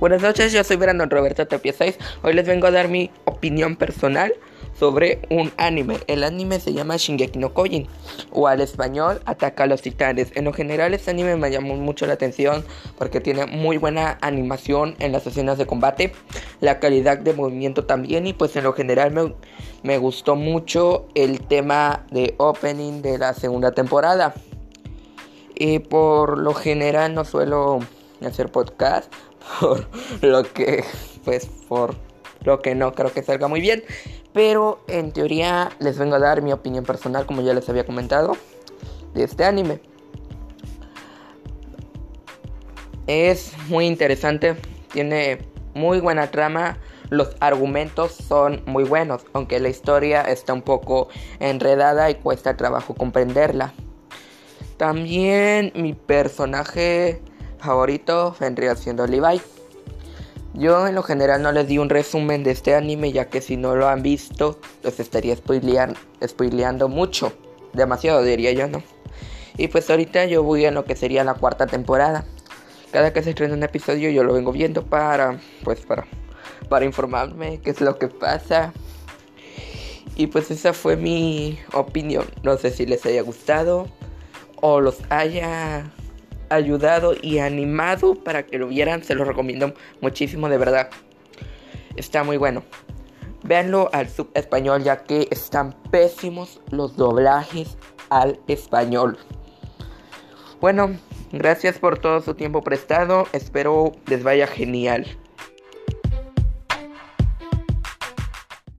Buenas noches, yo soy Brandon Roberto Tapia 6. Hoy les vengo a dar mi opinión personal sobre un anime. El anime se llama Shingeki no Kojin o al español Ataca a los Titanes. En lo general este anime me llamó mucho la atención porque tiene muy buena animación en las escenas de combate, la calidad de movimiento también y pues en lo general me, me gustó mucho el tema de opening de la segunda temporada. Y por lo general no suelo hacer podcast por lo que pues por lo que no creo que salga muy bien. Pero en teoría les vengo a dar mi opinión personal como ya les había comentado de este anime. Es muy interesante tiene muy buena trama los argumentos son muy buenos aunque la historia está un poco enredada y cuesta trabajo comprenderla. También mi personaje favorito vendría siendo Levi. Yo en lo general no les di un resumen de este anime ya que si no lo han visto los estaría spoileando mucho. Demasiado diría yo, ¿no? Y pues ahorita yo voy en lo que sería la cuarta temporada. Cada que se estrena un episodio yo lo vengo viendo para, pues para, para informarme qué es lo que pasa. Y pues esa fue mi opinión. No sé si les haya gustado o los haya ayudado y animado para que lo vieran. Se lo recomiendo muchísimo, de verdad. Está muy bueno. Véanlo al sub español ya que están pésimos los doblajes al español. Bueno, gracias por todo su tiempo prestado. Espero les vaya genial.